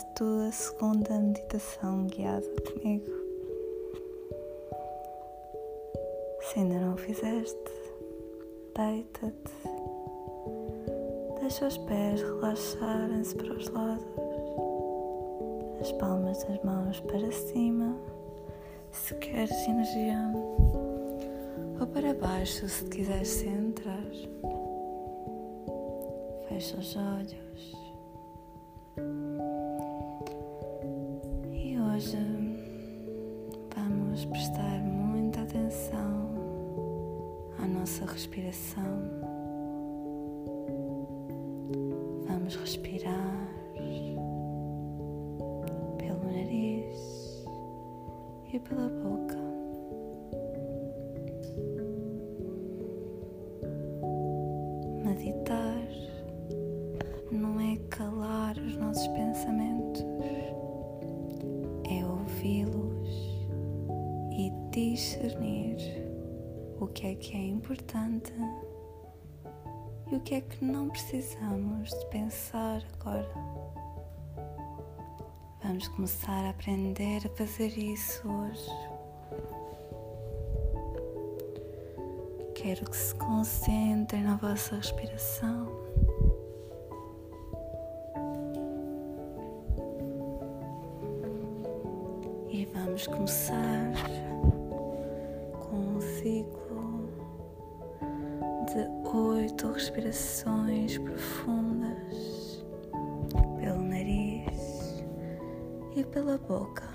a tua segunda meditação guiada comigo. Se ainda não o fizeste, deita-te, deixa os pés relaxarem-se para os lados, as palmas das mãos para cima, se queres energia, ou para baixo se quiseres centrar. Fecha os olhos. Hoje vamos prestar muita atenção à nossa respiração. Vamos respirar pelo nariz e pela boca. Meditar discernir o que é que é importante e o que é que não precisamos de pensar agora. Vamos começar a aprender a fazer isso hoje. Quero que se concentrem na vossa respiração. E vamos começar com ciclo de oito respirações profundas pelo nariz e pela boca.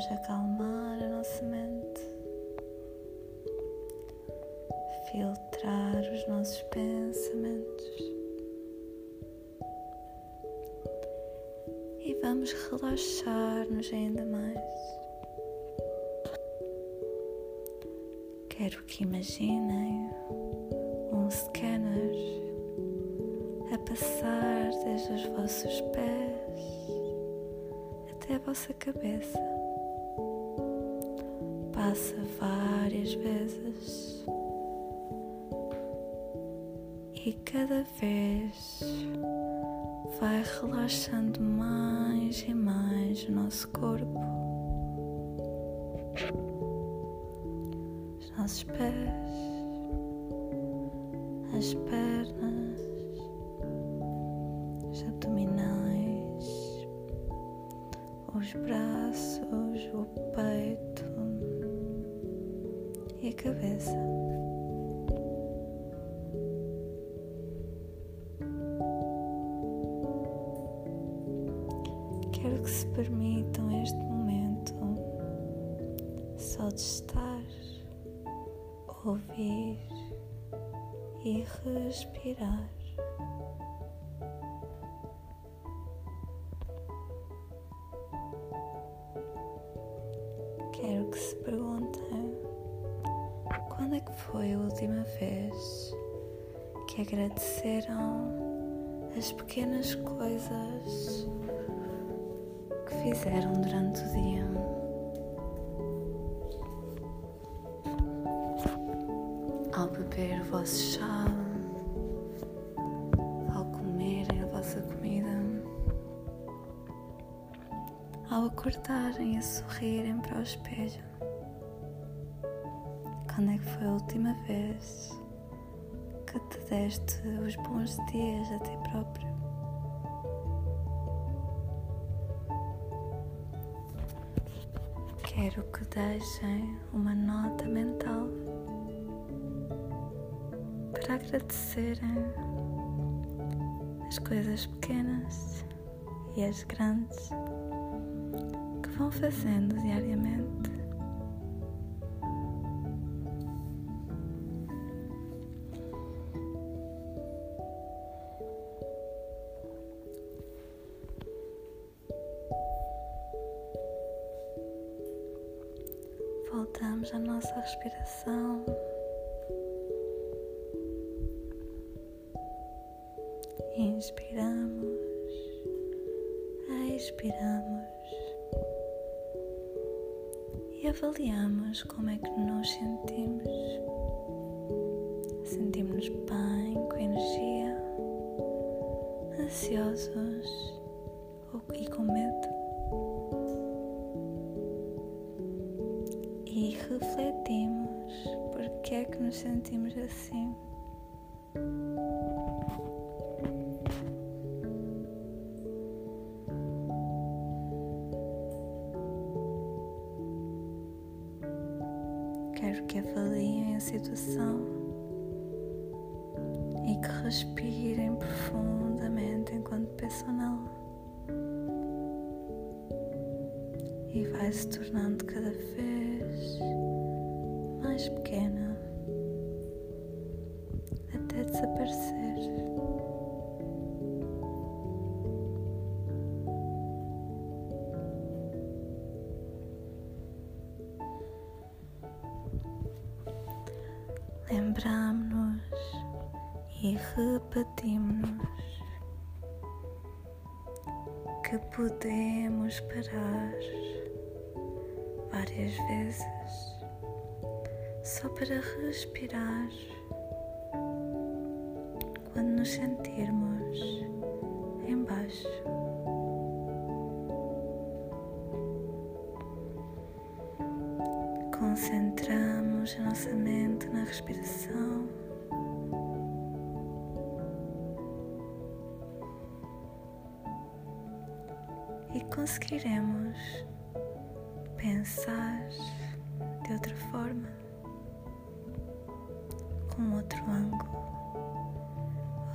Vamos acalmar a nossa mente, filtrar os nossos pensamentos. E vamos relaxar-nos ainda mais. Quero que imaginem um scanner a passar desde os vossos pés até a vossa cabeça passa várias vezes. E cada vez vai relaxando mais e mais o nosso corpo, os nossos pés, as pernas, os abdominais, os braços, cabeça. Quero que se permitam este momento só de estar, ouvir e respirar. Quero que se perguntem quando é que foi a última vez que agradeceram as pequenas coisas que fizeram durante o dia? Ao beber o vosso chá, ao comerem a vossa comida, ao acordarem a sorrirem para o espelho. Quando é que foi a última vez que te deste os bons dias a ti próprio? Quero que deixem uma nota mental para agradecerem as coisas pequenas e as grandes que vão fazendo diariamente. Voltamos à nossa respiração. Inspiramos, expiramos e avaliamos como é que nos sentimos. Sentimos-nos bem, com energia, ansiosos e com medo. E refletimos porque é que nos sentimos assim. Quero que avaliem a situação e que respirem profundamente enquanto pensam nela. E vai se tornando cada vez mais pequena até desaparecer. lembramos-nos e repetimos que podemos parar várias vezes só para respirar quando nos sentirmos embaixo. Concentramos a nossa mente na respiração. E conseguiremos pensar de outra forma, com outro ângulo,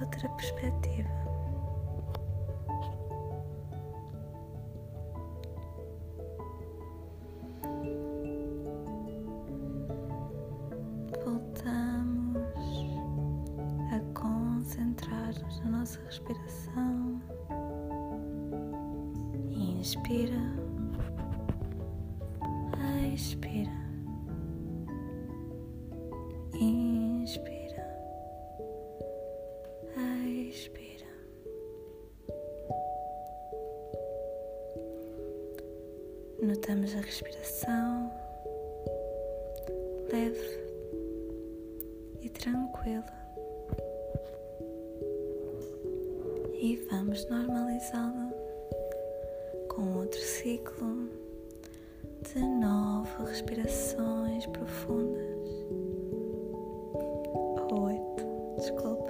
outra perspectiva. nossa respiração. Inspira, Notamos a respiração leve e tranquila. e vamos normalizá-la com outro ciclo de nove respirações profundas. Oito, desculpa.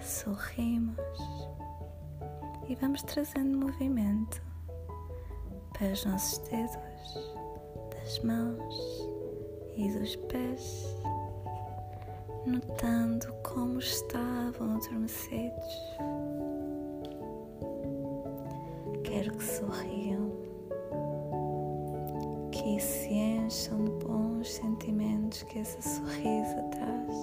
Sorrimos e vamos trazendo movimento para os nossos dedos, das mãos e dos pés, notando como estavam adormecidos. Quero que sorriam que se encham de bons sentimentos que esse sorriso traz.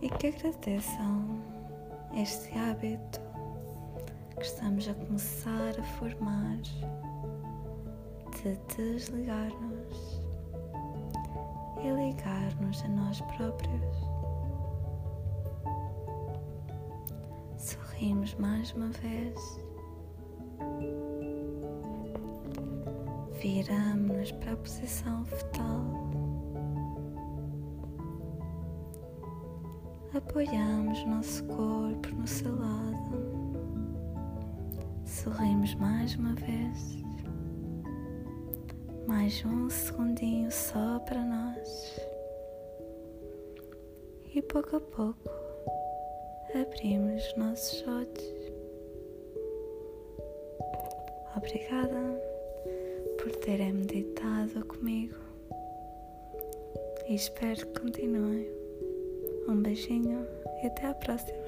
E que agradeçam este hábito que estamos a começar a formar de desligar-nos e ligar-nos a nós próprios. Sorrimos mais uma vez. Viramos-nos para a posição fetal. Apoiamos nosso corpo no seu lado. Sorrimos mais uma vez. Mais um segundinho só para nós. E pouco a pouco abrimos os nossos olhos. Obrigada por terem meditado comigo e espero que continuem. Um beijinho e até a próxima.